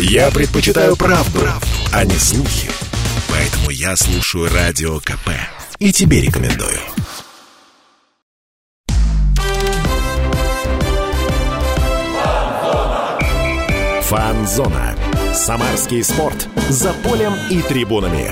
Я предпочитаю правду, правду, а не слухи. Поэтому я слушаю Радио КП. И тебе рекомендую. Фанзона. Самарский спорт. За полем и трибунами.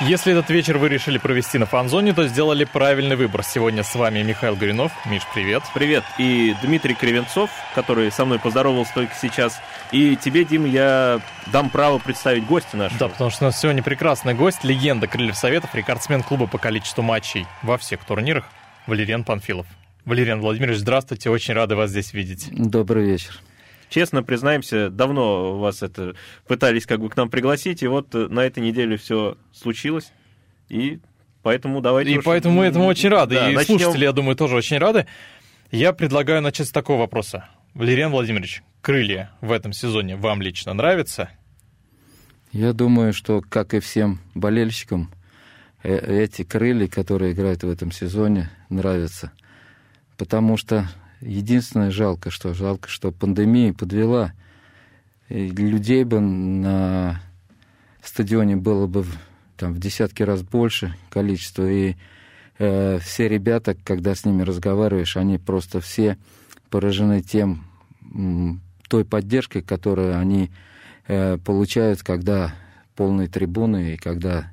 Если этот вечер вы решили провести на фан-зоне, то сделали правильный выбор. Сегодня с вами Михаил Горюнов. Миш, привет. Привет. И Дмитрий Кривенцов, который со мной поздоровался только сейчас. И тебе, Дим, я дам право представить гостя нашего. Да, потому что у нас сегодня прекрасный гость, легенда Крыльев Советов, рекордсмен клуба по количеству матчей во всех турнирах, Валериан Панфилов. Валериан Владимирович, здравствуйте, очень рады вас здесь видеть. Добрый вечер. Честно признаемся, давно вас это пытались как бы к нам пригласить, и вот на этой неделе все случилось, и поэтому давайте... И уж... поэтому мы этому очень рады, Да, и начнем. слушатели, я думаю, тоже очень рады. Я предлагаю начать с такого вопроса. Валериан Владимирович, крылья в этом сезоне вам лично нравятся? Я думаю, что, как и всем болельщикам, э- эти крылья, которые играют в этом сезоне, нравятся. Потому что единственное жалко, что жалко, что пандемия подвела. И людей бы на стадионе было бы там, в десятки раз больше количество. И э, все ребята, когда с ними разговариваешь, они просто все поражены тем, той поддержкой, которую они э, получают, когда полные трибуны и когда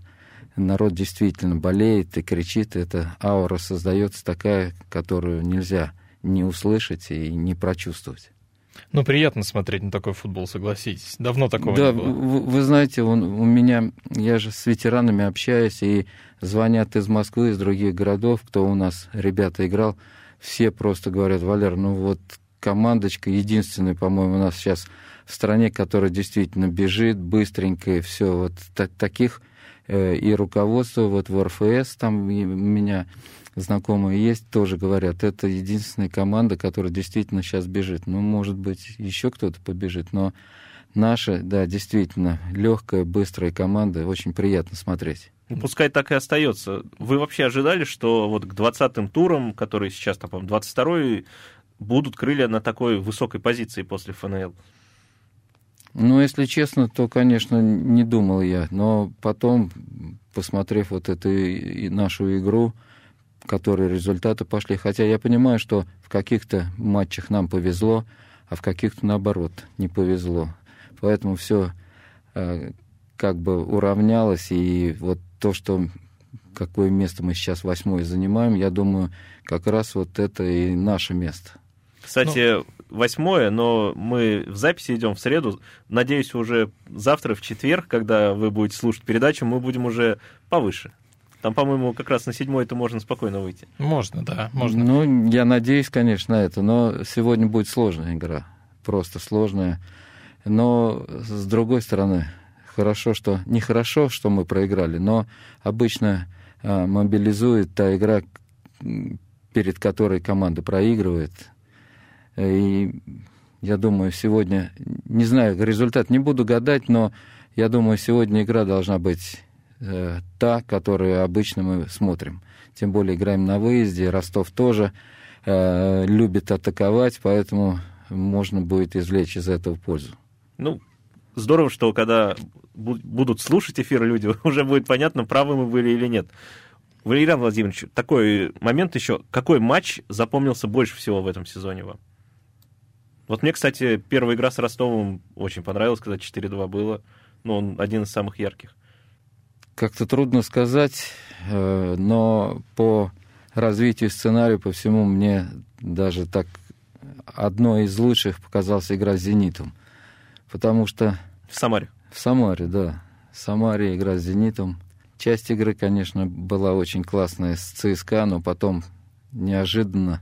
народ действительно болеет и кричит, эта аура создается такая, которую нельзя не услышать и не прочувствовать. Ну, приятно смотреть на такой футбол, согласитесь. Давно такого да, не было. Вы, вы знаете, он, у меня, я же с ветеранами общаюсь, и звонят из Москвы, из других городов, кто у нас, ребята, играл, все просто говорят, Валер, ну вот командочка единственная, по-моему, у нас сейчас в стране, которая действительно бежит быстренько, и все, вот та- таких э, и руководство вот в РФС, там меня знакомые есть, тоже говорят, это единственная команда, которая действительно сейчас бежит. Ну, может быть, еще кто-то побежит, но наша, да, действительно, легкая, быстрая команда, очень приятно смотреть. Ну, Пускай так и остается. Вы вообще ожидали, что вот к 20-м турам, которые сейчас, там, по-моему, 22-й, будут крылья на такой высокой позиции после ФНЛ? Ну, если честно, то, конечно, не думал я. Но потом, посмотрев вот эту и нашу игру, в которой результаты пошли, хотя я понимаю, что в каких-то матчах нам повезло, а в каких-то, наоборот, не повезло. Поэтому все как бы уравнялось, и вот то, что какое место мы сейчас восьмое занимаем, я думаю, как раз вот это и наше место. Кстати, восьмое, но мы в записи идем в среду. Надеюсь, уже завтра, в четверг, когда вы будете слушать передачу, мы будем уже повыше. Там, по-моему, как раз на седьмой это можно спокойно выйти. Можно, да, можно. Ну, я надеюсь, конечно, на это, но сегодня будет сложная игра, просто сложная. Но, с другой стороны, хорошо, что... Нехорошо, что мы проиграли, но обычно а, мобилизует та игра, перед которой команда проигрывает. И я думаю, сегодня... Не знаю, результат не буду гадать, но я думаю, сегодня игра должна быть э, та, которую обычно мы смотрим. Тем более играем на выезде, Ростов тоже э, любит атаковать, поэтому можно будет извлечь из этого пользу. Ну, здорово, что когда бу- будут слушать эфир люди, уже будет понятно, правы мы были или нет. Валерий Владимирович, такой момент еще. Какой матч запомнился больше всего в этом сезоне вам? Вот мне, кстати, первая игра с Ростовом очень понравилась, когда 4-2 было. Ну, он один из самых ярких. Как-то трудно сказать, э, но по развитию сценария, по всему, мне даже так одной из лучших показалась игра с «Зенитом». Потому что В Самаре. в Самаре, да, в Самаре игра с «Зенитом». Часть игры, конечно, была очень классная с ЦСКА, но потом неожиданно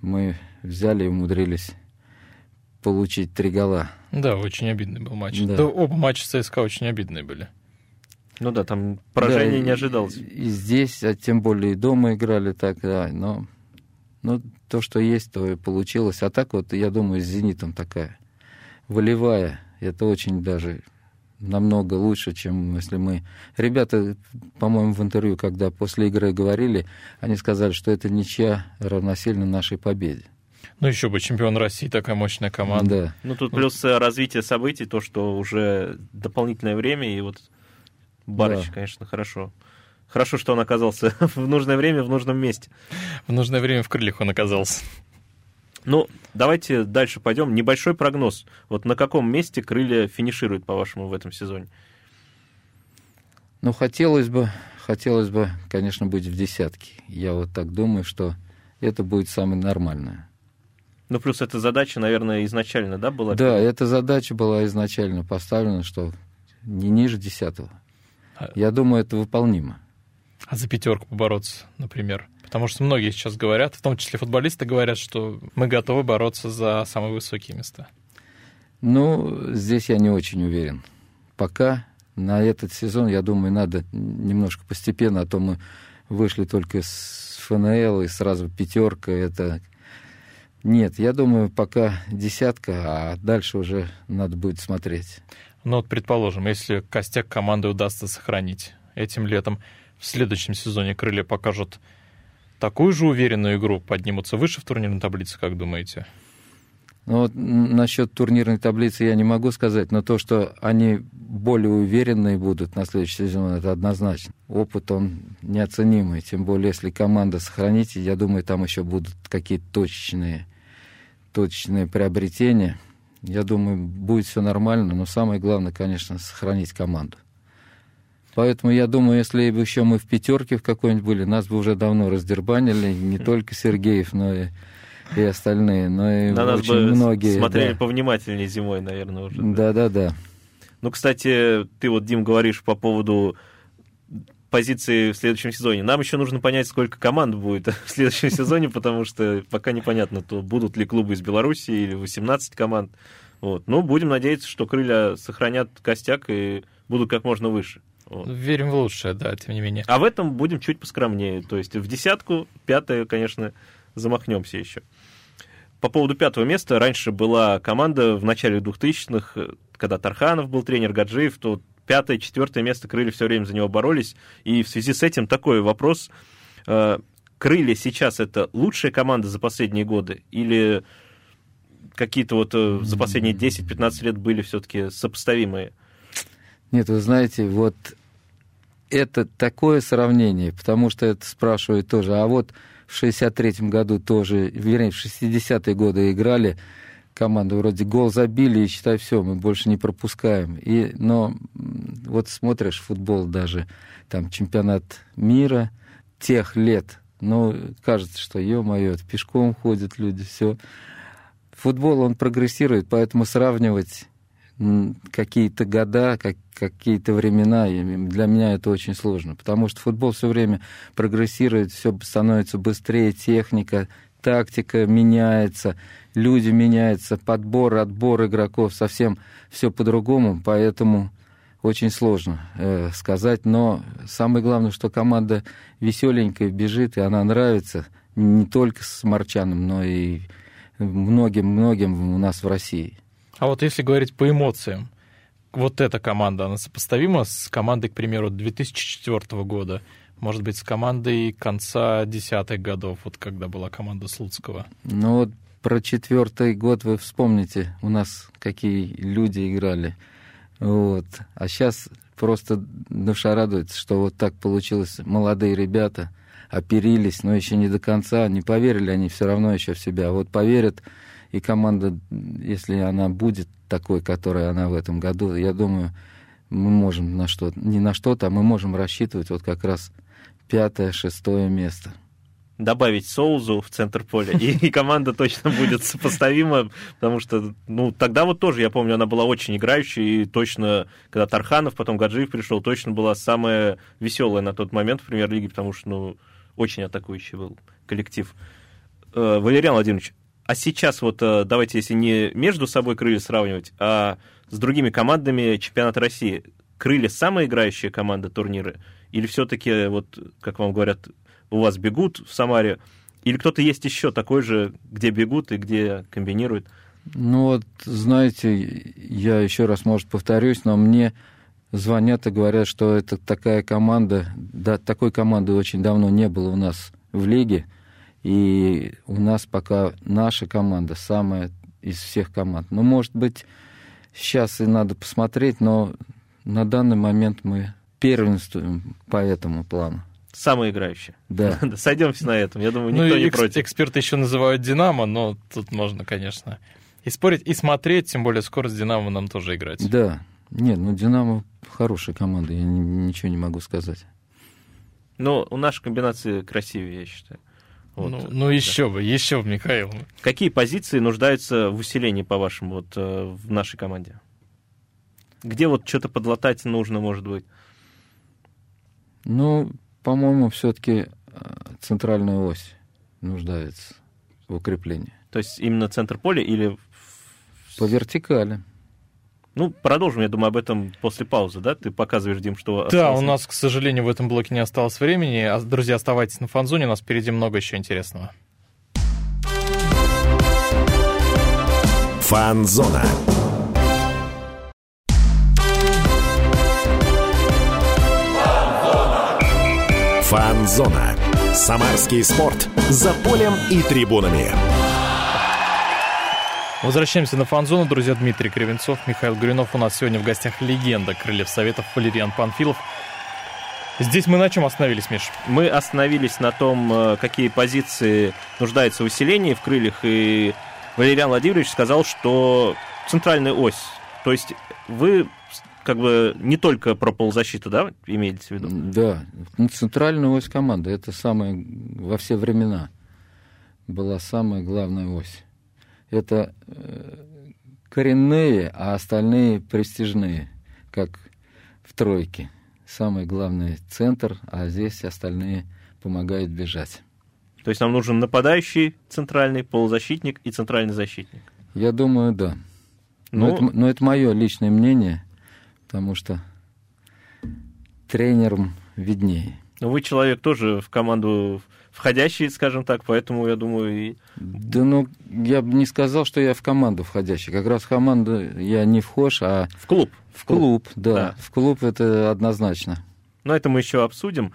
мы взяли и умудрились получить три гола. Да, очень обидный был матч. Да. Да. оба матча ЦСКА очень обидные были. Ну да, там поражение Да, не ожидалось. И, и здесь, а тем более и дома играли так, да, но ну, то, что есть, то и получилось. А так вот, я думаю, с «Зенитом» такая волевая. Это очень даже намного лучше, чем если мы... Ребята, по-моему, в интервью, когда после игры говорили, они сказали, что это ничья равносильно нашей победе. Ну, еще бы, чемпион России, такая мощная команда. Да. Ну, тут плюс э, развитие событий, то, что уже дополнительное время, и вот Барыч, Да. конечно, хорошо. Хорошо, что он оказался в нужное время, в нужном месте. В нужное время в крыльях он оказался. Ну, давайте дальше пойдем. Небольшой прогноз. Вот на каком месте крылья финишируют, по-вашему, в этом сезоне? Ну, хотелось бы, хотелось бы, конечно, быть в десятке. Я вот так думаю, что это будет самое нормальное. Ну, плюс эта задача, наверное, изначально, да, была? Да, эта задача была изначально поставлена, что не ниже десятого. Я думаю, это выполнимо. А за пятерку побороться, например. Потому что многие сейчас говорят, в том числе футболисты говорят, что мы готовы бороться за самые высокие места. Ну, здесь я не очень уверен. Пока на этот сезон, я думаю, надо немножко постепенно, а то мы вышли только с ФНЛ и сразу пятерка. Это нет, я думаю, пока десятка, а дальше уже надо будет смотреть. Ну вот, предположим, если костяк команды удастся сохранить этим летом, в следующем сезоне крылья покажут такую же уверенную игру, поднимутся выше в турнирной таблице, как думаете? Ну, вот насчет турнирной таблицы я не могу сказать, но то, что они более уверенные будут на следующий сезон, это однозначно. Опыт, он неоценимый, тем более, если команда сохранить, я думаю, там еще будут какие-то точечные, точечные приобретения. Я думаю, будет все нормально, но самое главное, конечно, сохранить команду. Поэтому я думаю, если бы еще мы в пятерке в какой-нибудь были, нас бы уже давно раздербанили, не только Сергеев, но и, и остальные, но и На нас очень бы многие. смотрели да. повнимательнее зимой, наверное, уже. Да, да, да. Ну, кстати, ты вот, Дим, говоришь по поводу позиции в следующем сезоне. Нам еще нужно понять, сколько команд будет в следующем сезоне, потому что пока непонятно, то будут ли клубы из Беларуси или 18 команд. Вот. Ну, будем надеяться, что крылья сохранят костяк и будут как можно выше. Вот. Верим в лучшее, да, тем не менее. А в этом будем чуть поскромнее. То есть в десятку, пятое, конечно, замахнемся еще. По поводу пятого места, раньше была команда в начале 2000-х, э, когда Тарханов был тренер, Гаджиев, то пятое, четвертое место крылья все время за него боролись. И в связи с этим такой вопрос. Э, Крылья сейчас это лучшая команда за последние годы? Или какие-то вот э, за последние 10-15 лет были все-таки сопоставимые? Нет, вы знаете, вот это такое сравнение, потому что это спрашивают тоже. А вот в 63-м году тоже, вернее, в 60-е годы играли команды вроде гол забили, и считай, все, мы больше не пропускаем. И, но вот смотришь футбол даже, там чемпионат мира тех лет, ну, кажется, что, ё-моё, пешком ходят люди, все. Футбол, он прогрессирует, поэтому сравнивать какие-то года, как, какие-то времена, для меня это очень сложно, потому что футбол все время прогрессирует, все становится быстрее, техника, тактика меняется, люди меняются, подбор, отбор игроков, совсем все по-другому, поэтому очень сложно э, сказать, но самое главное, что команда веселенькая, бежит, и она нравится не только с Марчаном, но и многим-многим у нас в России. А вот если говорить по эмоциям, вот эта команда, она сопоставима с командой, к примеру, 2004 года? Может быть, с командой конца десятых годов, вот когда была команда Слуцкого? Ну вот про четвертый год вы вспомните, у нас какие люди играли. Вот. А сейчас просто душа радуется, что вот так получилось. Молодые ребята оперились, но еще не до конца. Не поверили они все равно еще в себя. Вот поверят, и команда, если она будет такой, которой она в этом году, я думаю, мы можем на что не на что-то, а мы можем рассчитывать вот как раз пятое, шестое место. Добавить Соузу в центр поля, и, команда точно будет сопоставима, потому что, ну, тогда вот тоже, я помню, она была очень играющей, и точно, когда Тарханов, потом Гаджиев пришел, точно была самая веселая на тот момент в премьер-лиге, потому что, ну, очень атакующий был коллектив. Э, Валериан Владимирович, а сейчас вот э, давайте, если не между собой крылья сравнивать, а с другими командами чемпионата России, крылья самая играющая команда турнира? Или все-таки, вот, как вам говорят, у вас бегут в Самаре, или кто-то есть еще такой же, где бегут и где комбинируют? Ну вот, знаете, я еще раз, может, повторюсь, но мне звонят и говорят, что это такая команда, да, такой команды очень давно не было у нас в лиге, И у нас пока наша команда самая из всех команд. Ну, может быть, сейчас и надо посмотреть, но на данный момент мы первенствуем по этому плану. Самые играющие. Да. Сойдемся на этом. Я думаю, Ну, никто и не экс- против. эксперты еще называют Динамо, но тут можно, конечно, и спорить, и смотреть, тем более скоро с Динамо нам тоже играть. Да. Нет, ну Динамо хорошая команда, я ни- ничего не могу сказать. Но у нашей комбинации красивее, я считаю. Вот. Ну, ну еще бы, еще бы, Михаил. Какие позиции нуждаются в усилении, по-вашему, вот, э, в нашей команде? Где вот что-то подлатать нужно, может быть? Ну, по-моему, все-таки центральная ось нуждается в укреплении. То есть именно центр поля или... По вертикали. Ну, продолжим, я думаю, об этом после паузы, да? Ты показываешь, Дим, что... Да, осталось? у нас, к сожалению, в этом блоке не осталось времени. А, Друзья, оставайтесь на фанзоне, у нас впереди много еще интересного. Фанзона. Фанзона. Самарский спорт. За полем и трибунами. Возвращаемся на фан-зону, друзья. Дмитрий Кривенцов, Михаил Гуринов. У нас сегодня в гостях легенда Крыльев Советов Валериан Панфилов. Здесь мы на чем остановились, Миш? Мы остановились на том, э, какие позиции нуждаются в усилении в крыльях, и Валериан Владимирович сказал, что центральная ось. То есть вы как бы не только про полузащиту, да, имеете в виду? Да, ну, центральная ось команды это самая во все времена была самая главная ось. Это э, коренные, а остальные престижные, как в тройке. Самый главный центр, а здесь остальные помогают бежать. То есть нам нужен нападающий центральный, полузащитник и центральный защитник. Я думаю, да. Но, Ну- это, но это мое личное мнение, потому что тренерам виднее. Но вы человек тоже в команду входящий, скажем так, поэтому я думаю, и Да ну, я бы не сказал, что я в команду входящий. Как раз в команду я не вхож, а в клуб. в клуб, да. Да. В клуб это однозначно. Но это мы еще обсудим.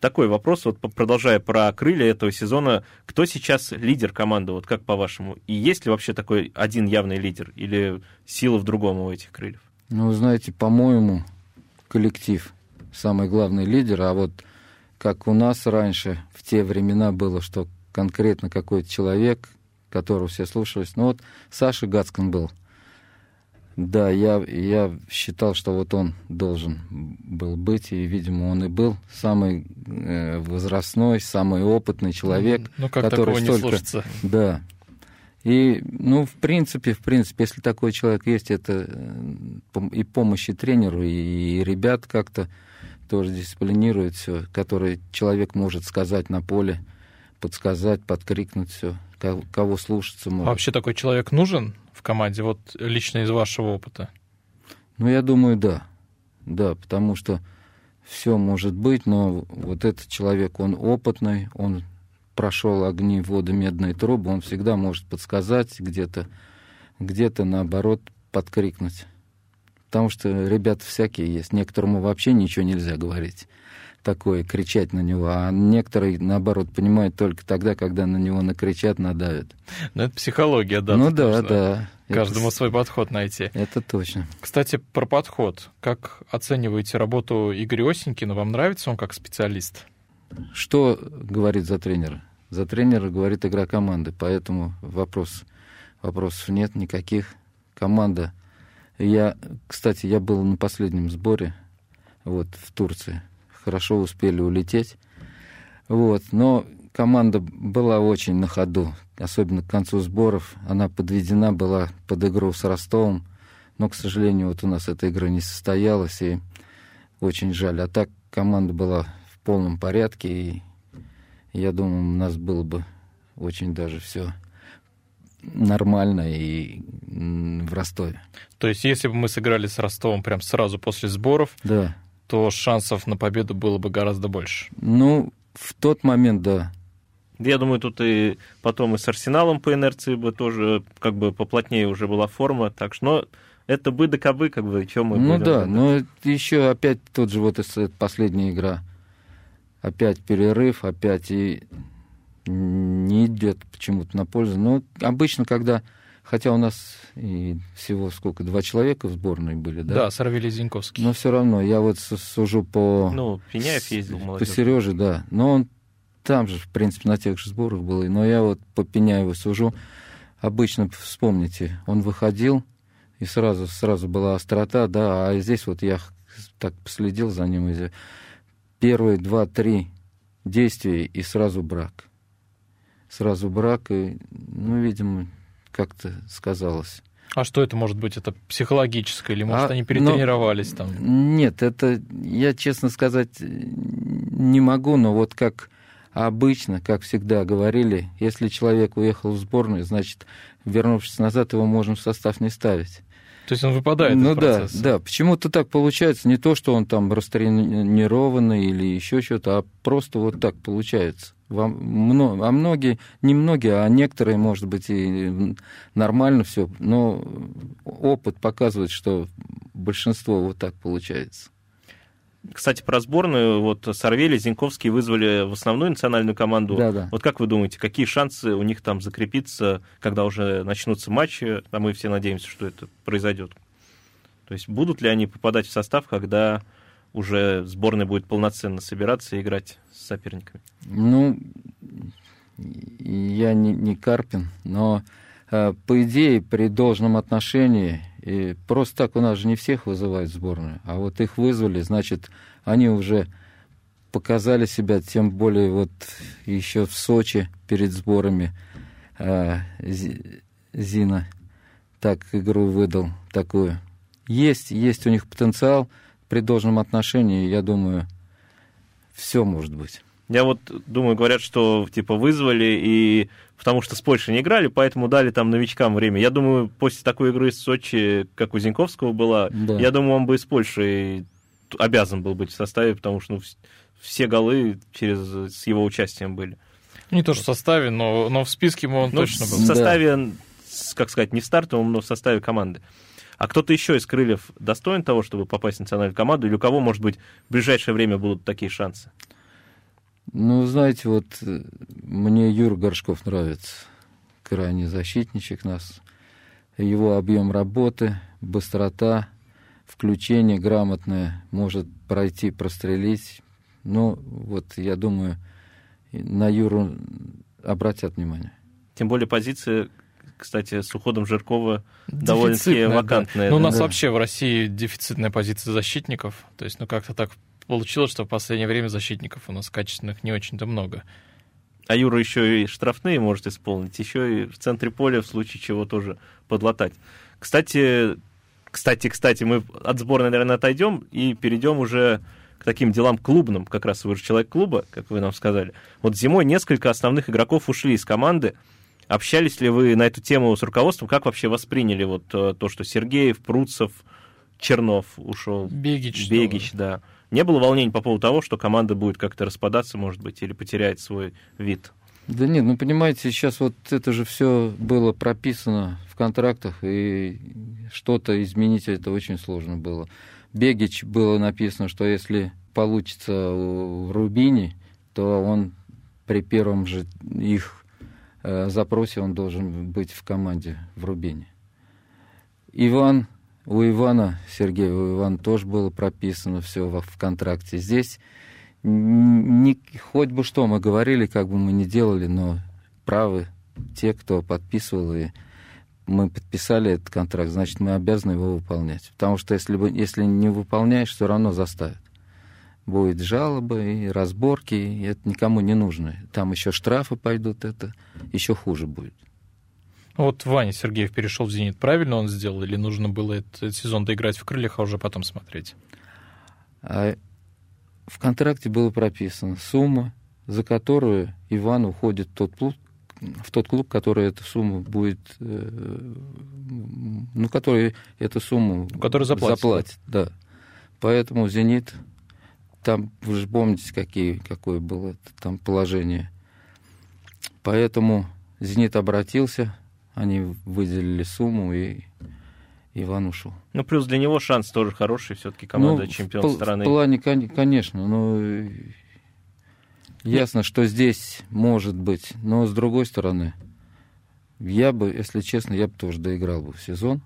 Такой вопрос, вот продолжая про крылья этого сезона, кто сейчас лидер команды, вот как по-вашему? И есть ли вообще такой один явный лидер или сила в другом у этих крыльев? Ну, вы знаете, по-моему, коллектив самый главный лидер, а вот как у нас раньше в те времена было, что конкретно какой-то человек, которого все слушались, ну вот Саша Гацкан был. Да, я, я считал, что вот он должен был быть, и, видимо, он и был самый э, возрастной, самый опытный человек, Ну, как который такого не столько- слушается? да. И, ну, в принципе, в принципе, если такой человек есть, это э, и помощи тренеру, и, ребят как-то тоже дисциплинирует все, который человек может сказать на поле, подсказать, подкрикнуть все, кого слушаться А может. вообще такой человек нужен в команде, вот лично из вашего опыта? Ну, я думаю, да. Да, потому что все может быть, но вот этот человек, он опытный, он прошел огни, воды, медные трубы, он всегда может подсказать где-то, где-то наоборот подкрикнуть. Потому что ребята всякие есть. Некоторому вообще ничего нельзя говорить такое, кричать на него, а некоторые, наоборот, понимают только тогда, когда на него накричат, надавят. Ну, это психология, да. ну да, да. Каждому это, свой подход найти. это точно. Кстати, про подход. Как оцениваете работу Игоря Осенькина? Вам нравится он как специалист? Что говорит за тренера? За тренера говорит игра команды, поэтому вопрос, вопросов нет никаких. Команда. Я, кстати, я был на последнем сборе вот, в Турции. Хорошо успели улететь. Вот, но команда была очень на ходу, особенно к концу сборов. Она подведена была под игру с Ростовом, но, к сожалению, вот у нас эта игра не состоялась, и очень жаль. А так команда была в полном порядке, и я думаю, у нас было бы очень даже все нормально и в Ростове. То есть, если бы мы сыграли с Ростовом прям сразу после сборов, Да. то шансов на победу было бы гораздо больше. Ну, в тот момент, да. Я думаю, тут и потом и с Арсеналом по инерции бы тоже как бы поплотнее уже была форма, так что, но это бы да кабы, как бы, чем мы ну будем, да, но еще опять тот же вот последняя игра. Опять перерыв, опять и не идет почему-то на пользу. Но обычно, когда Хотя у нас и всего сколько, два человека в сборной были, да? Да, Сарвели Зиньковский. Но все равно, я вот сужу по... Ну, Пеняев ездил, молодежь. По Сереже, да. Но он там же, в принципе, на тех же сборах был. Но я вот по Пеняеву сужу. Обычно, вспомните, он выходил, и сразу, сразу была острота, да, а здесь вот я так последил за ним, и первые два-три действия, и сразу брак. Сразу брак, и, ну, видимо, как-то сказалось. А что это может быть? Это психологическое или, может, а, они перетренировались но, там? Нет, это, я, честно сказать, не могу, но вот как обычно, как всегда говорили, если человек уехал в сборную, значит, вернувшись назад, его можно в состав не ставить. То есть он выпадает ну, из процесса? да, да. Почему-то так получается. Не то, что он там растренированный или еще что-то, а просто вот так получается. Вам, а многие, не многие, а некоторые, может быть, и нормально все, но опыт показывает, что большинство вот так получается. Кстати, про сборную, вот Сорвели, Зиньковский вызвали в основную национальную команду. Да, да. Вот как вы думаете, какие шансы у них там закрепиться, когда уже начнутся матчи, а мы все надеемся, что это произойдет? То есть будут ли они попадать в состав, когда уже сборная будет полноценно собираться и играть с соперниками? Ну, я не, не Карпин, но э, по идее, при должном отношении, и просто так у нас же не всех вызывают в сборную, а вот их вызвали, значит, они уже показали себя, тем более вот еще в Сочи перед сборами э, Зина так игру выдал такую. Есть, есть у них потенциал, при должном отношении, я думаю, все может быть. Я вот думаю, говорят, что типа вызвали и потому что с Польшей не играли, поэтому дали там новичкам время. Я думаю, после такой игры с Сочи, как у Зиньковского была, да. я думаю, он бы из Польши обязан был быть в составе, потому что ну, все голы через, с его участием были. Не то, что в составе, но, но в списке он ну, точно был. В составе, да. как сказать, не в стартовом, но в составе команды. А кто-то еще из крыльев достоин того, чтобы попасть в национальную команду, или у кого, может быть, в ближайшее время будут такие шансы? Ну, знаете, вот э, мне Юр Горшков нравится. Крайний защитничек нас. Его объем работы, быстрота, включение грамотное, может пройти, прострелить. Ну, вот я думаю, на Юру обратят внимание. Тем более позиция кстати, с уходом Жиркова довольно-таки вакантная. Да. Ну, у нас да. вообще в России дефицитная позиция защитников. То есть, ну, как-то так получилось, что в последнее время защитников у нас качественных не очень-то много. А Юра еще и штрафные может исполнить, еще и в центре поля в случае чего тоже подлатать. Кстати, кстати, кстати, мы от сборной, наверное, отойдем и перейдем уже к таким делам клубным, как раз вы же человек клуба, как вы нам сказали. Вот зимой несколько основных игроков ушли из команды, Общались ли вы на эту тему с руководством? Как вообще восприняли вот э, то, что Сергеев, Пруцев, Чернов ушел? Бегич. Бегич, да. Не было волнений по поводу того, что команда будет как-то распадаться, может быть, или потеряет свой вид? Да нет, ну понимаете, сейчас вот это же все было прописано в контрактах, и что-то изменить это очень сложно было. Бегич было написано, что если получится в Рубине, то он при первом же их Э, запросе он должен быть в команде в Рубине. Иван, у Ивана, Сергея, у Ивана тоже было прописано все в, в контракте. Здесь не, хоть бы что мы говорили, как бы мы ни делали, но правы те, кто подписывал, и мы подписали этот контракт, значит, мы обязаны его выполнять. Потому что если, бы, если не выполняешь, все равно заставят будет жалобы и разборки, и это никому не нужно. Там еще штрафы пойдут, это еще хуже будет. Вот Ваня Сергеев перешел в «Зенит». Правильно он сделал? Или нужно было этот сезон доиграть в «Крыльях», а уже потом смотреть? А в контракте было прописано сумма, за которую Иван уходит в тот клуб, в тот клуб, который эту сумму будет, э, ну, который эту сумму который заплатит. заплатит да. Поэтому «Зенит» Там, вы же помните, какие, какое было там положение. Поэтому «Зенит» обратился, они выделили сумму, и Иван ушел. Ну, плюс для него шанс тоже хороший, все-таки команда ну, чемпион в, страны. В плане, конечно, но Ясно, что здесь может быть, но с другой стороны, я бы, если честно, я бы тоже доиграл бы в сезон,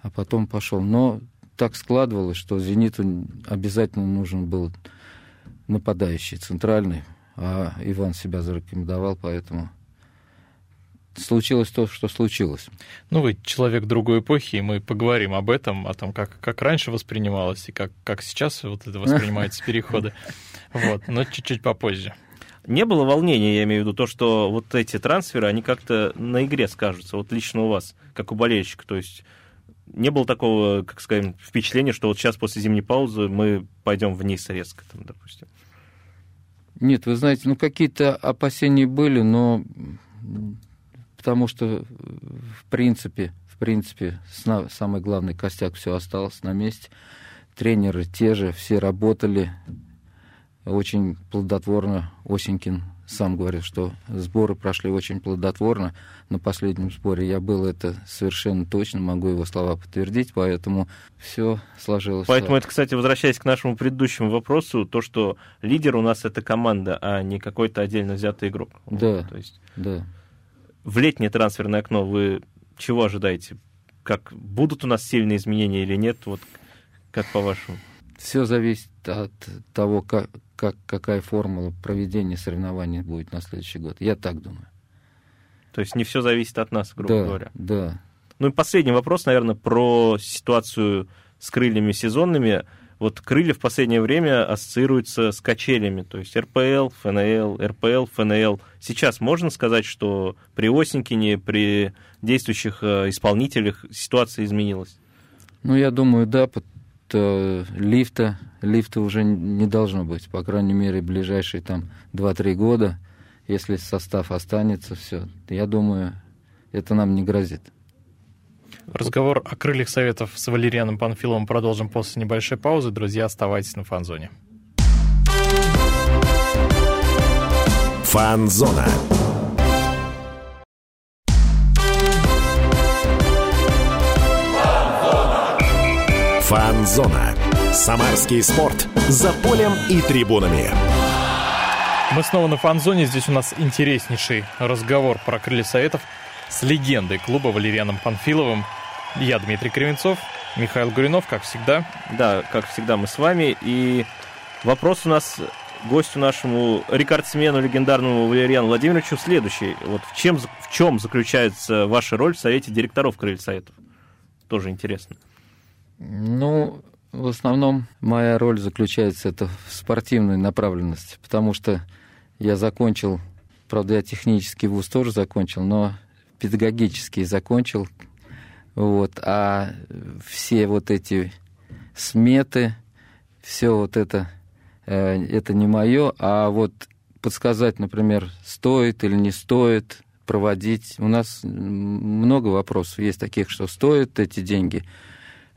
а потом пошел. Но так складывалось, что «Зениту» обязательно нужен был нападающий, центральный, а Иван себя зарекомендовал, поэтому случилось то, что случилось. Ну, вы человек другой эпохи, и мы поговорим об этом, о том, как, как раньше воспринималось и как, как сейчас вот это воспринимается переходы. Вот, но чуть-чуть попозже. Не было волнения, я имею в виду, то, что вот эти трансферы, они как-то на игре скажутся, вот лично у вас, как у болельщика, то есть не было такого, как скажем, впечатления, что вот сейчас после зимней паузы мы пойдем вниз резко, там, допустим. Нет, вы знаете, ну какие-то опасения были, но потому что в принципе, в принципе, самый главный костяк все осталось на месте. Тренеры те же, все работали очень плодотворно. Осенькин сам говорит, что сборы прошли очень плодотворно. На последнем сборе я был, это совершенно точно, могу его слова подтвердить, поэтому все сложилось. Поэтому это, кстати, возвращаясь к нашему предыдущему вопросу, то, что лидер у нас это команда, а не какой-то отдельно взятый игрок. Да, то есть да. В летнее трансферное окно вы чего ожидаете? Как будут у нас сильные изменения или нет? Вот как по-вашему? Все зависит от того, как, как, какая формула проведения соревнований будет на следующий год. Я так думаю. То есть не все зависит от нас, грубо да, говоря. Да. Ну и последний вопрос, наверное, про ситуацию с крыльями сезонными. Вот крылья в последнее время ассоциируются с качелями, то есть РПЛ, ФНЛ, РПЛ, ФНЛ. Сейчас можно сказать, что при Осенькине, при действующих э, исполнителях ситуация изменилась? Ну, я думаю, да, что лифта, лифта уже не должно быть, по крайней мере, ближайшие там 2-3 года, если состав останется, все. Я думаю, это нам не грозит. Разговор о крыльях советов с Валерианом Панфиловым продолжим после небольшой паузы. Друзья, оставайтесь на фанзоне. Фанзона. Фанзона. Самарский спорт. За полем и трибунами. Мы снова на фанзоне. Здесь у нас интереснейший разговор про крылья советов с легендой клуба Валерианом Панфиловым. Я Дмитрий Кривенцов, Михаил Гуринов, как всегда. Да, как всегда мы с вами. И вопрос у нас гостю нашему рекордсмену легендарному Валериану Владимировичу следующий. Вот в чем, в чем заключается ваша роль в Совете директоров Крылья Советов? Тоже интересно. Ну, в основном моя роль заключается это в спортивной направленности, потому что я закончил, правда, я технический вуз тоже закончил, но педагогический закончил, вот, а все вот эти сметы, все вот это, э, это не мое, а вот подсказать, например, стоит или не стоит проводить. У нас много вопросов есть таких, что стоит эти деньги –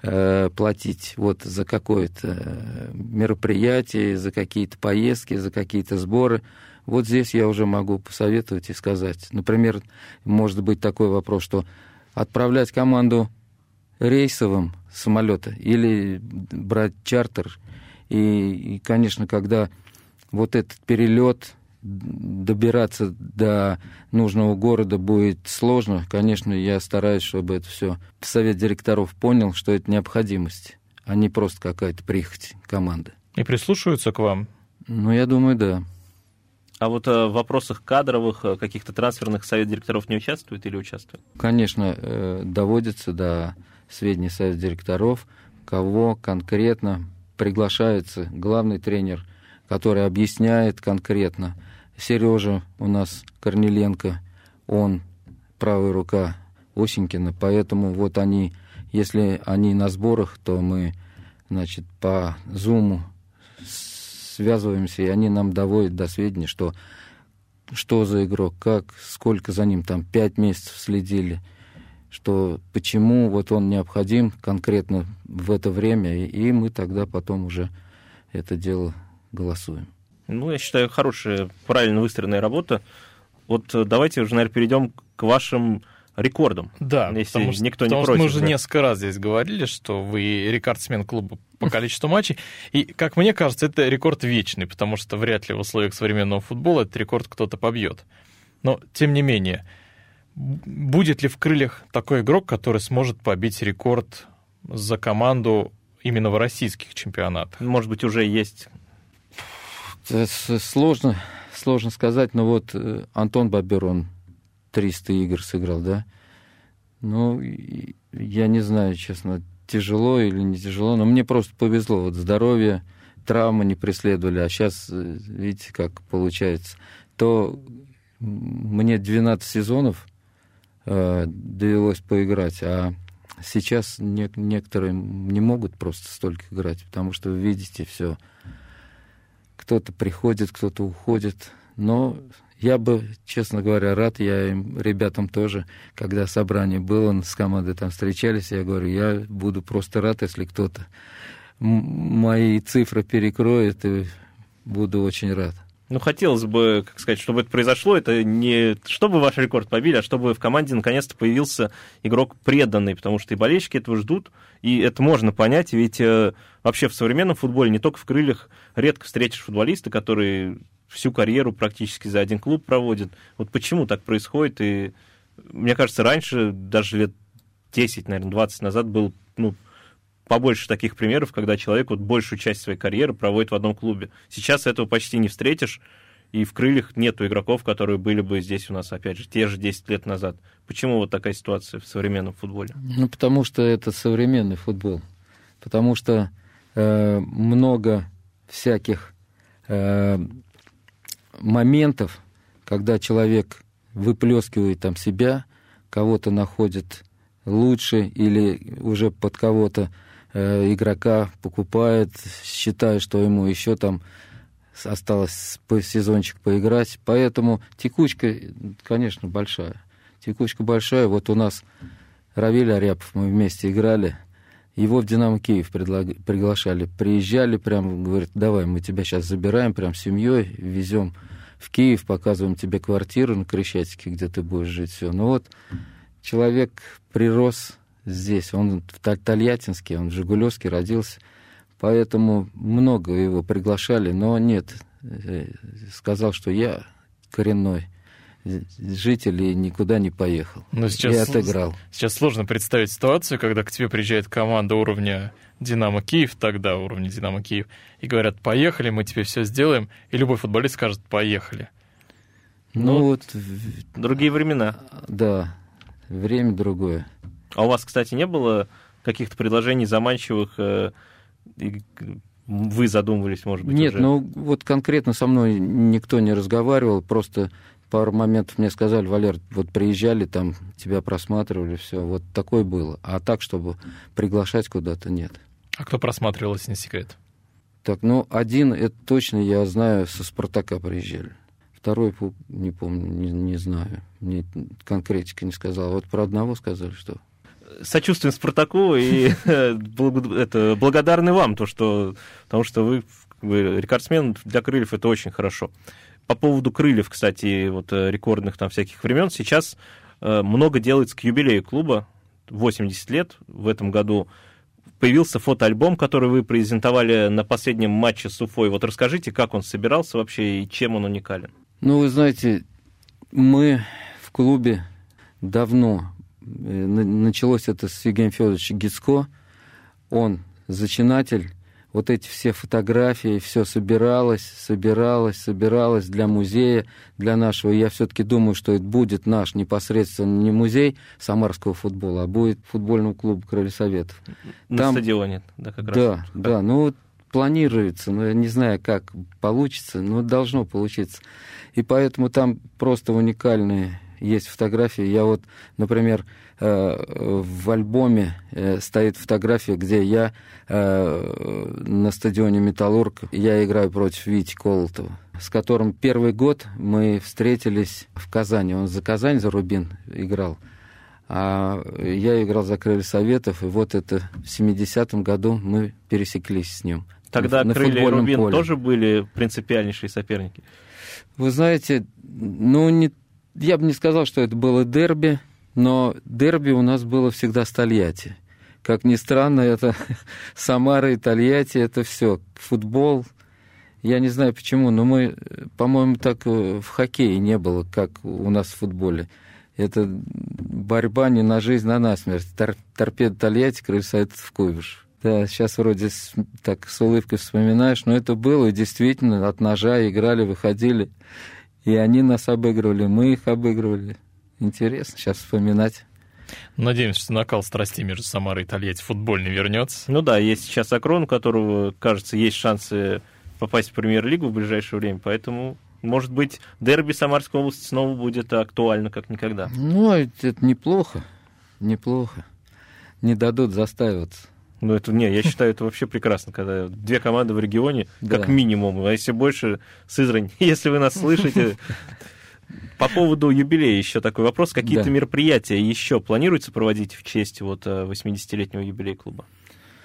Э, платить вот за какое-то мероприятие, за какие-то поездки, за какие-то сборы. Вот здесь я уже могу посоветовать и сказать. Например, может быть такой вопрос, что отправлять команду рейсовым самолета или брать чартер. И, и конечно, когда вот этот перелет добираться до нужного города будет сложно. Конечно, я стараюсь, чтобы это все совет директоров понял, что это необходимость, а не просто какая-то прихоть команды. И прислушиваются к вам? Ну, я думаю, да. А вот э, в вопросах кадровых, э, каких-то трансферных совет директоров не участвует или участвует? Конечно, э, доводится до сведений совет директоров, кого конкретно приглашается главный тренер, который объясняет конкретно, Сережа у нас Корнеленко, он правая рука Осенькина, поэтому вот они, если они на сборах, то мы, значит, по зуму связываемся, и они нам доводят до сведения, что что за игрок, как, сколько за ним там пять месяцев следили, что почему вот он необходим конкретно в это время, и, и мы тогда потом уже это дело голосуем. Ну, я считаю, хорошая, правильно выстроенная работа. Вот э, давайте уже, наверное, перейдем к вашим рекордом. Да, если потому что, никто не потому против. что мы уже да. несколько раз здесь говорили, что вы рекордсмен клуба по количеству матчей. И, как мне кажется, это рекорд вечный, потому что вряд ли в условиях современного футбола этот рекорд кто-то побьет. Но, тем не менее, будет ли в крыльях такой игрок, который сможет побить рекорд за команду именно в российских чемпионатах? Может быть, уже есть. Это сложно, сложно сказать, но вот э, Антон Бабер, он 300 игр сыграл, да? Ну, я не знаю, честно, тяжело или не тяжело, но мне просто повезло. Вот здоровье, травмы не преследовали, а сейчас, видите, как получается. То мне 12 сезонов э, довелось поиграть, а сейчас не- некоторые не могут просто столько играть, потому что видите все. Кто-то приходит, кто-то уходит. Но я бы, честно говоря, рад, я им, ребятам тоже, когда собрание было, с командой там встречались, я говорю, я буду просто рад, если кто-то мои цифры перекроет, и буду очень рад. Ну, хотелось бы, как сказать, чтобы это произошло, это не чтобы ваш рекорд побили, а чтобы в команде наконец-то появился игрок преданный, потому что и болельщики этого ждут, и это можно понять, ведь э, вообще в современном футболе, не только в крыльях, редко встретишь футболиста, который всю карьеру практически за один клуб проводит. Вот почему так происходит, и мне кажется, раньше, даже лет 10, наверное, 20 назад был, ну, побольше таких примеров, когда человек вот большую часть своей карьеры проводит в одном клубе. Сейчас этого почти не встретишь, и в крыльях нету игроков, которые были бы здесь у нас, опять же, те же 10 лет назад. Почему вот такая ситуация в современном футболе? Ну, потому что это современный футбол. Потому что э, много всяких э, моментов, когда человек выплескивает там себя, кого-то находит лучше или уже под кого-то э, игрока покупает, считая, что ему еще там осталось по сезончик поиграть. Поэтому текучка, конечно, большая. Текучка большая. Вот у нас Равиль Аряпов, мы вместе играли. Его в «Динамо Киев» предлаг- приглашали. Приезжали, прям говорят, давай, мы тебя сейчас забираем прям семьей, везем в Киев, показываем тебе квартиру на Крещатике, где ты будешь жить. Все. Ну вот человек прирос здесь. Он в Тольяттинске, он в Жигулевске родился. Поэтому много его приглашали, но нет. Э, Сказал, что я коренной житель и никуда не поехал. Но И сейчас, отыграл. сейчас сложно представить ситуацию, когда к тебе приезжает команда уровня Динамо Киев, тогда уровня Динамо Киев, и говорят, поехали, мы тебе все сделаем, и любой футболист скажет, поехали. Ну, Ну, вот, в- Другие времена. да, время другое. А у вас, кстати, не было каких-то предложений заманчивых? э, и вы задумывались, может быть, Нет, уже? ну вот конкретно со мной никто не разговаривал, просто пару моментов мне сказали, Валер, вот приезжали, там тебя просматривали, все, вот такое было. А так, чтобы приглашать куда-то, нет. А кто просматривал, если не секрет? Так, ну, один, это точно, я знаю, со «Спартака» приезжали. Второй, не помню, не, не знаю. Мне конкретика не сказал. Вот про одного сказали, что... сочувствуем Спартаку и э, это, благодарны вам, то, что, потому что вы, рекордсмен для крыльев, это очень хорошо. По поводу крыльев, кстати, вот э, рекордных там всяких времен, сейчас э, много делается к юбилею клуба, 80 лет в этом году. Появился фотоальбом, который вы презентовали на последнем матче с Уфой. Вот расскажите, как он собирался вообще и чем он уникален. Ну, вы знаете, мы в клубе давно, э, на- началось это с Евгения Федоровича Гицко, он зачинатель, вот эти все фотографии, все собиралось, собиралось, собиралось для музея, для нашего. Я все-таки думаю, что это будет наш непосредственно не музей самарского футбола, а будет футбольного клуба Крылья Советов. На Там- стадионе, да, как раз. Да, да, ну вот планируется, но я не знаю, как получится, но должно получиться. И поэтому там просто уникальные есть фотографии. Я вот, например, э, в альбоме э, стоит фотография, где я э, на стадионе «Металлург», я играю против Вити Колотова, с которым первый год мы встретились в Казани. Он за Казань, за Рубин играл. А я играл за Крылья Советов, и вот это в 70-м году мы пересеклись с ним. Тогда на Крылья и Рубин поле. тоже были принципиальнейшие соперники. Вы знаете, ну, не, я бы не сказал, что это было дерби, Но дерби у нас было всегда с Тольятти. Как ни странно, это Самара и Тольятти, это все. Футбол, я не знаю почему, но мы, по-моему, так э, в хоккее не было, как у нас в футболе. Это борьба не на жизнь, а на смерть. Тор торпеда Тольятти, крыльца в Куйбыш. Да, сейчас вроде с, так с улыбкой вспоминаешь, но это было, и действительно, от ножа играли, выходили. И они нас обыгрывали, мы их обыгрывали. Интересно сейчас вспоминать. Надеемся, что накал страстей между Самарой и Тольятти футбольный вернется. Ну да, есть сейчас Акрон, у которого, кажется, есть шансы попасть в премьер-лигу в ближайшее время, поэтому, может быть, дерби Самарской области снова будет актуально, как никогда. Ну, а это, это неплохо, неплохо. Не дадут заставиться. Ну, это, не, я считаю, это вообще прекрасно, когда две команды в регионе, как Да. минимум, а если больше, Сызрань, если вы нас слышите. По поводу юбилея еще такой вопрос. Какие-то Да. мероприятия еще планируется проводить в честь вот э, 80-летнего юбилея клуба?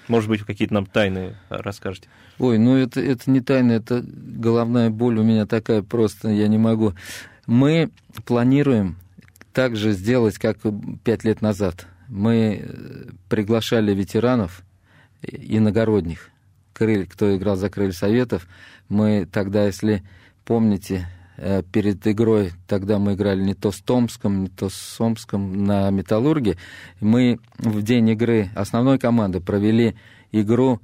Может быть, какие-то нам тайны э, расскажете? Ой, ну это, это не тайна, это головная боль у меня такая просто, я не могу. Мы планируем так же сделать, как пять лет назад. Мы э, приглашали ветеранов иногородних, крыль, кто играл за крылья Советов. Мы тогда, если помните, э, перед игрой, тогда мы играли не то с Томском, не то с Омском на Металлурге. Мы в день игры основной команды провели игру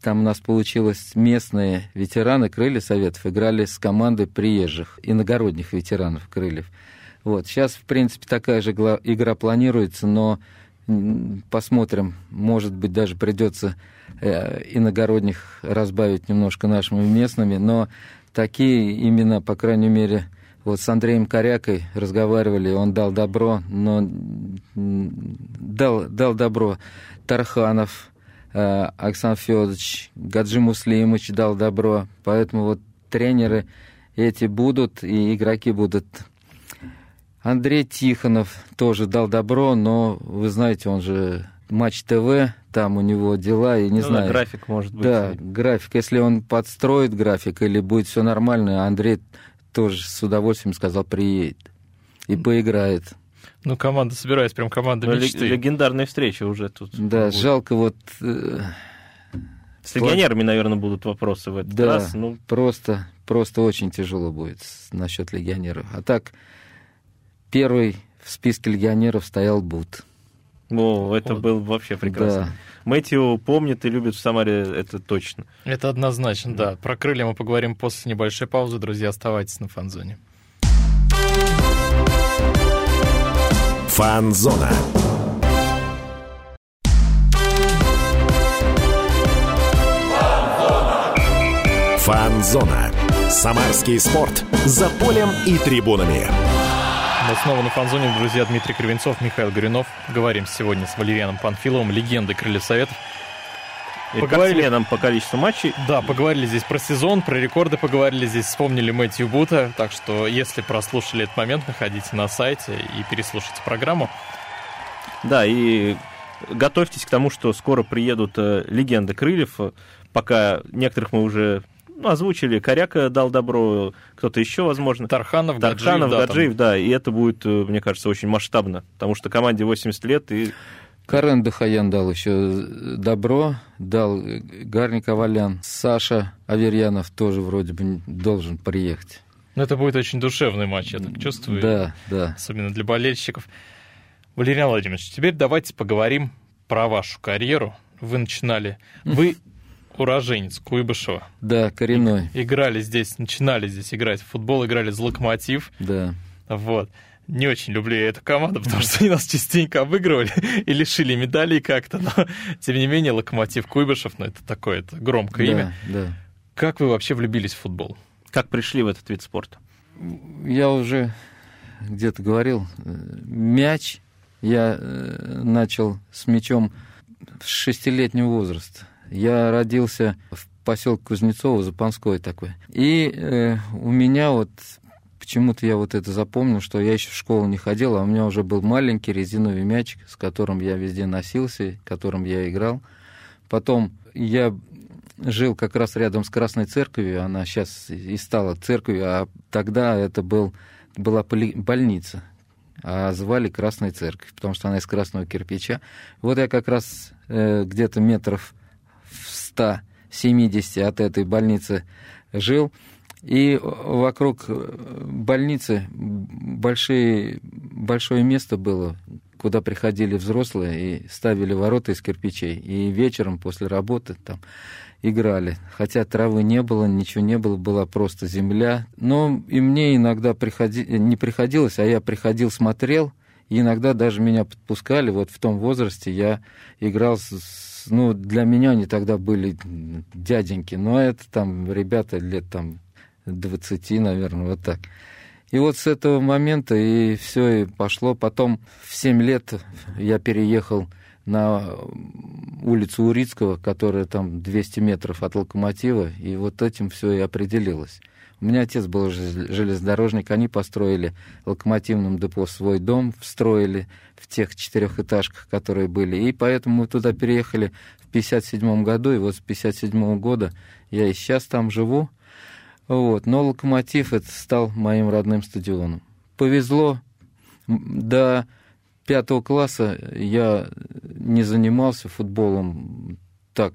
там у нас получилось местные ветераны крылья Советов играли с командой приезжих, иногородних ветеранов крыльев. Вот. Сейчас, в принципе, такая же игра планируется, но посмотрим, может быть, даже придется э, иногородних разбавить немножко нашими местными, но такие именно, по крайней мере, вот с Андреем Корякой разговаривали, он дал добро, но дал, дал добро Тарханов, э, Оксан Федорович, Гаджи Муслимович дал добро, поэтому вот тренеры эти будут, и игроки будут. Андрей Тихонов тоже дал добро, но вы знаете, он же Матч ТВ, там у него дела, и не Ну знаю. график может быть. Да, график. Если он подстроит график или будет все нормально, Андрей тоже с удовольствием сказал, приедет и поиграет. Ну, команда собирается, прям команда Ну, мечты. легендарная встреча уже тут. Да, будет. жалко вот... э, С легионерами, наверное, будут вопросы в этот Да, раз. Ну, просто, просто очень тяжело будет насчет легионеров. А так, первый в списке легионеров стоял Бут. о, это Вот. было вообще прекрасно. Да. Мэтью помнит и любит в Самаре, это точно. Это однозначно, да. Про крылья мы поговорим после небольшой паузы. Друзья, оставайтесь на фанзоне. Фанзона. Фанзона. Самарский спорт. За полем и трибунами. Мы снова на фанзоне, друзья, Дмитрий Кривенцов, Михаил Горюнов. Говорим сегодня с Валерианом Панфиловым, легендой Крыльев Советов. Поговорили. рекордсменом по количеству матчей. Да, поговорили здесь про сезон, про рекорды поговорили здесь, вспомнили Мэтью Бута. Так что, если прослушали этот момент, находите на сайте и переслушайте программу. Да, и готовьтесь к тому, что скоро приедут э, легенды крыльев. Пока некоторых мы уже ну, озвучили. Коряка дал добро, кто-то еще, возможно. Тарханов, Тарханов, Гаджиев, да. Гаджиев, да, и это будет, э, мне кажется, очень масштабно, потому что команде 80 лет, и Карен Дахаян дал еще добро, дал Гарни Ковалян, Саша Аверьянов тоже вроде бы должен приехать. Ну, это будет очень душевный матч, я так чувствую. Да, да. Особенно для болельщиков. Валериан Владимирович, теперь давайте поговорим про вашу карьеру. Вы начинали... Вы уроженец Куйбышева. Да, коренной, Играли здесь, начинали здесь играть в футбол, играли за Локомотив. да. Вот. Не очень люблю я эту команду, потому что они нас частенько обыгрывали и лишили медалей как-то. Но, тем не менее, Локомотив Куйбышев, ну, это такое это громкое имя. Да, да. Как вы вообще влюбились в футбол? как пришли в этот вид спорта? Я уже где-то говорил, э, мяч я э, начал с мячом с шестилетнего возраста. Я родился в поселке Кузнецово, Запанской такой. И э, у меня вот почему-то я вот это запомнил, что я еще в школу не ходил, а у меня уже был маленький резиновый мячик, с которым я везде носился, которым я играл. Потом я жил как раз рядом с Красной Церковью, она сейчас и стала церковью, а тогда это был, была больница. а звали Красная Церковь, потому что она из красного кирпича. Вот я как раз э, где-то метров в 170 от этой больницы жил, и вокруг больницы большие, большое место было, куда приходили взрослые и ставили ворота из кирпичей. И вечером после работы там играли. Хотя травы не было, ничего не было, была просто земля. Но и мне иногда приходи... не приходилось, а я приходил, смотрел, и иногда даже меня подпускали. Вот в том возрасте я играл с... Ну, для меня они тогда были дяденьки, но это там ребята лет там 20, наверное, вот так. И вот с этого момента и все и пошло. Потом в 7 лет я переехал на улицу Урицкого, которая там 200 метров от локомотива, и вот этим все и определилось. У меня отец был железнодорожник, они построили в локомотивном депо свой дом, встроили в тех четырехэтажках, которые были, и поэтому мы туда переехали в 57 году, и вот с 57 года я и сейчас там живу, вот. Но локомотив это стал моим родным стадионом. Повезло до пятого класса я не занимался футболом так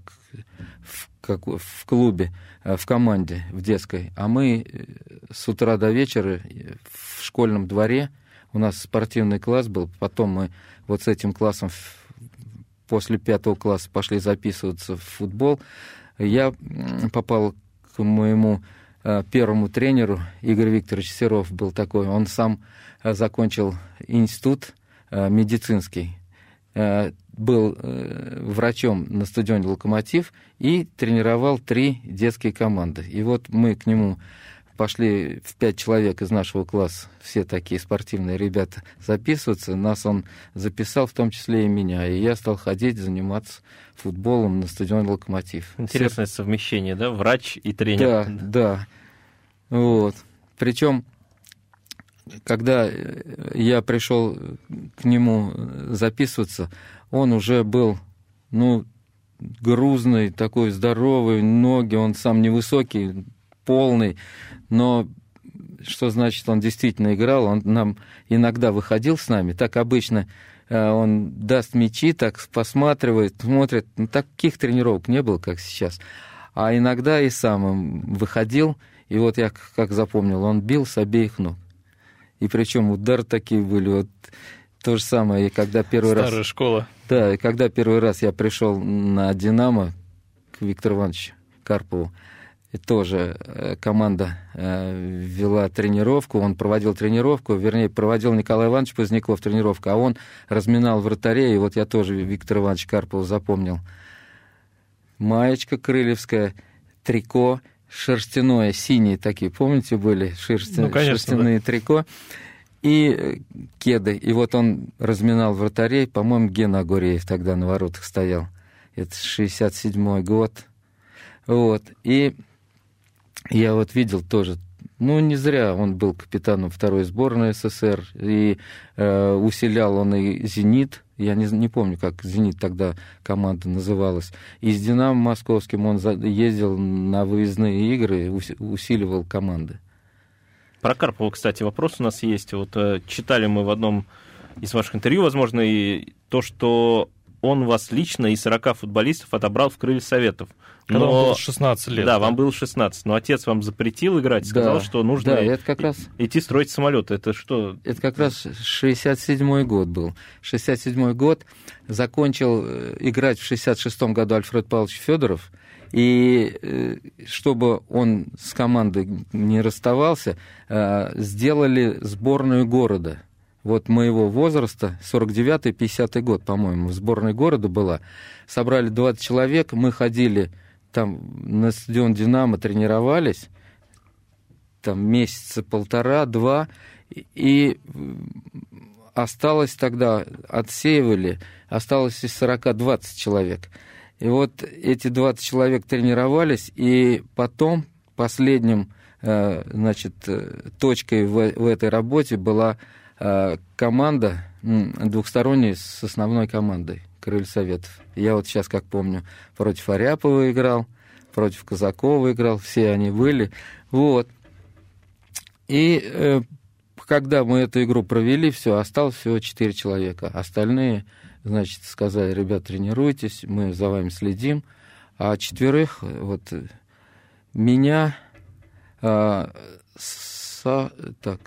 в, как, в клубе, э, в команде, в детской. А мы э, с утра до вечера в школьном дворе, у нас спортивный класс был, потом мы вот с этим классом после пятого класса пошли записываться в футбол. Я попал к моему э, первому тренеру, Игорь Викторович Серов был такой, он сам закончил институт Э, медицинский, э, был э, врачом на стадионе «Локомотив» и тренировал три детские команды. И вот мы к нему пошли в пять человек из нашего класса, все такие спортивные ребята, записываться. Нас он записал, в том числе и меня. И я стал ходить, заниматься футболом на стадионе «Локомотив». Интересное все... совмещение, да? Врач и тренер. Да, да. Вот. Причем когда э, я пришел к нему записываться, он уже был, ну, грузный, такой здоровый, ноги, он сам невысокий, полный, но что значит, он действительно играл, он нам иногда выходил с нами, так обычно э, он даст мячи, так посматривает, смотрит, ну, таких тренировок не было, как сейчас, а иногда и сам выходил, и вот я как запомнил, он бил с обеих ног. И причем удары такие были. Вот то же самое, и когда первый Старая раз... Старая школа. Да, и когда первый раз я пришел на «Динамо» к Виктору Ивановичу Карпову, и тоже э, команда э, вела тренировку, он проводил тренировку, вернее, проводил Николай Иванович Поздняков тренировку, а он разминал вратарей, и вот я тоже Виктор Иванович Карпов запомнил. Маечка крылевская, трико, шерстяное, синие такие, помните, были шерсти... ну, конечно, шерстяные да. трико и э, кеды. И вот он разминал вратарей, по-моему, Гена Агуреев тогда на воротах стоял. Это 67-й год. Вот. И я вот видел тоже, ну, не зря он был капитаном второй сборной СССР, и э, усилял он и «Зенит», я не, не помню, как «Зенит» тогда команда называлась. И с «Динамо» московским он ездил на выездные игры, усиливал команды. Про Карпова, кстати, вопрос у нас есть. Вот э, читали мы в одном из ваших интервью, возможно, и то, что он вас лично и 40 футболистов отобрал в крылья советов. Когда но... вам было 16 лет. Да, да, вам было 16. Но отец вам запретил играть, сказал, да, что нужно да, это как раз... идти строить самолет. Это что? Это как раз 67-й год был. 67-й год закончил э, играть в 66-м году Альфред Павлович Федоров. И э, чтобы он с командой не расставался, э, сделали сборную города – вот моего возраста, 49-й, 50-й год, по-моему, в сборной города была. Собрали 20 человек, мы ходили там на стадион «Динамо», тренировались, там месяца полтора-два, и осталось тогда, отсеивали, осталось из 40 20 человек. И вот эти 20 человек тренировались, и потом последним, э, значит, э, точкой в, в этой работе была команда двухсторонняя с основной командой Крылья Советов. Я вот сейчас, как помню, против Аряпова играл, против Казакова играл, все они были. Вот. И э, когда мы эту игру провели, все, осталось всего четыре человека. Остальные, значит, сказали, ребят, тренируйтесь, мы за вами следим. А четверых, вот, меня, а, Са, так,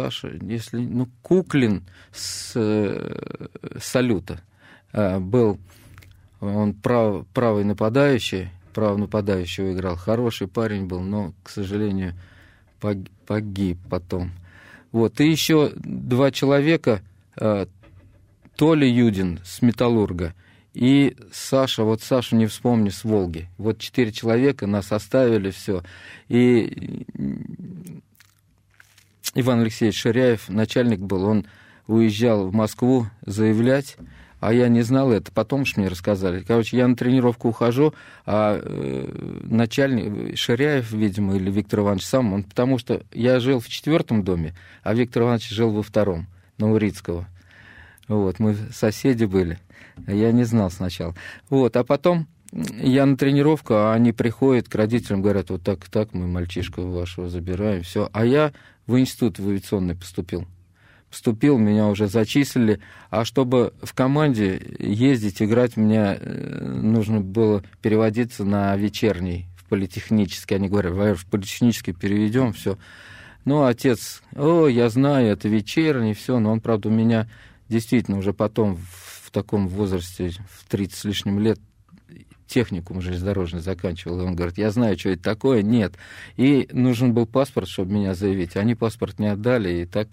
Саша, если, ну, Куклин с э, Салюта а, был, он прав, правый нападающий, правый нападающего играл, хороший парень был, но, к сожалению, погиб потом. Вот, и еще два человека, а, Толя Юдин с Металлурга и Саша, вот Сашу не вспомню, с Волги. Вот четыре человека нас оставили, все. И Иван Алексеевич Ширяев, начальник был, он уезжал в Москву заявлять, а я не знал это, потом уж мне рассказали. Короче, я на тренировку ухожу, а э, начальник Ширяев, видимо, или Виктор Иванович сам, он, потому что я жил в четвертом доме, а Виктор Иванович жил во втором, на. Вот, мы соседи были. Я не знал сначала. Вот, а потом я на тренировку, а они приходят к родителям, говорят, вот так, так, мы мальчишку вашего забираем, все. А я в институт в авиационный поступил. Поступил, меня уже зачислили. А чтобы в команде ездить, играть, мне э, нужно было переводиться на вечерний, в политехнический. Они говорят, в политехнический переведем, все. Ну, отец, о, я знаю, это вечерний, все, но он, правда, у меня действительно уже потом в таком возрасте, в 30 с лишним лет, техникум железнодорожный заканчивал, и он говорит, я знаю, что это такое, нет. И нужен был паспорт, чтобы меня заявить. Они паспорт не отдали, и так...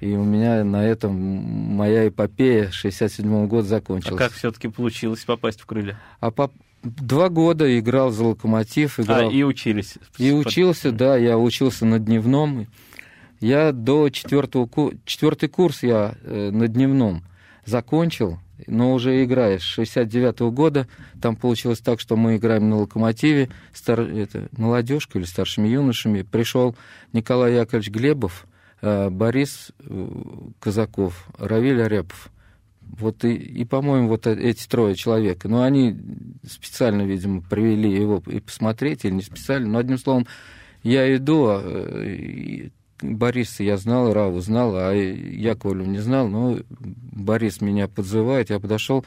И у меня на этом моя эпопея 67 года закончилась. А как все-таки получилось попасть в крылья? А по... два года играл за локомотив. Играл... А, и учились. И учился, да, я учился на дневном. Я до четвертого четвертый курс я э, на дневном закончил, но уже играя с 69 -го года, там получилось так, что мы играем на локомотиве, стар, это, молодежкой или старшими юношами. Пришел Николай Яковлевич Глебов, э, Борис э, Казаков, Равиль Аряпов. Вот и, и по-моему, вот эти трое человек. Но они специально, видимо, привели его и посмотреть, или не специально. Но, одним словом, я иду, а, Бориса я знал, Раву знал, а Яковлев не знал. Но Борис меня подзывает, я подошел,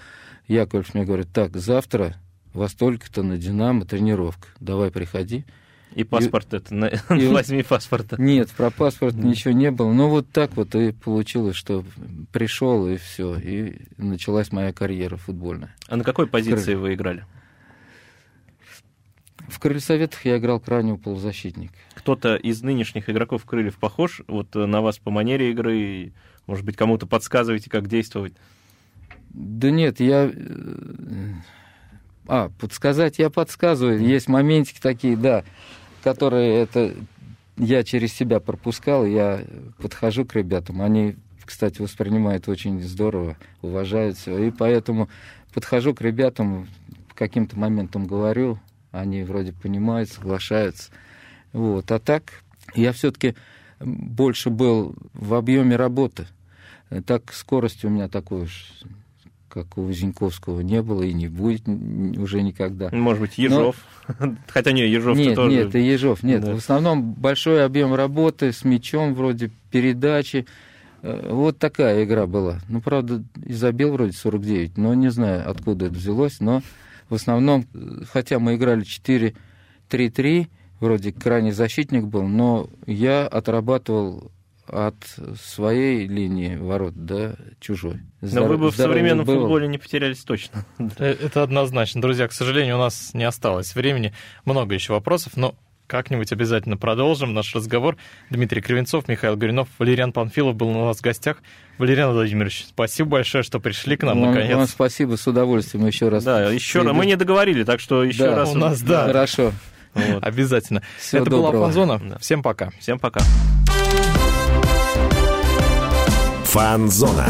Яковлев мне говорит, так, завтра во столько-то на «Динамо» тренировка, давай приходи. И паспорт и, это, на, и, возьми паспорт. Нет, про паспорт mm. ничего не было. Ну, вот так вот и получилось, что пришел, и все. И началась моя карьера футбольная. А на какой позиции вы играли? В крыльсоветах я играл крайнего полузащитника. Кто-то из нынешних игроков крыльев похож вот э, на вас по манере игры? Может быть, кому-то подсказываете, как действовать? Да нет, я... Э, а, подсказать я подсказываю. Есть моментики такие, да, которые это я через себя пропускал. Я подхожу к ребятам. Они, кстати, воспринимают очень здорово, уважают все. И поэтому подхожу к ребятам, каким-то моментом говорю, они вроде понимают, соглашаются. Вот. А так я все-таки больше был в объеме работы. Так скорость у меня такой уж как у Зиньковского не было и не будет уже никогда. Может быть, Ежов? Но... Хотя не, Ежов нет, тоже... Нет, Ежов, нет. Да. В основном большой объем работы с мячом, вроде передачи. Э, вот такая игра была. Ну, правда, и забил вроде 49, но не знаю, откуда это взялось, но в основном, хотя мы играли 4-3-3, вроде крайний защитник был, но я отрабатывал от своей линии ворот до чужой. Но вы бы в современном был. футболе не потерялись точно. Э, это однозначно. Друзья, к сожалению, у нас не осталось времени. Много еще вопросов, но как-нибудь обязательно продолжим наш разговор. Дмитрий Кривенцов, Михаил Горюнов, Валериан Панфилов был у нас в гостях. Валериан Владимирович, спасибо большое, что пришли к нам, вам, наконец. Вам спасибо, с удовольствием еще раз. Да, еще раз. Мы не договорили, так что еще да, раз. У нас, да. Хорошо. Вот. Обязательно. Всего Это доброго. была Фанзона. Да. Всем пока. Всем пока. Фанзона.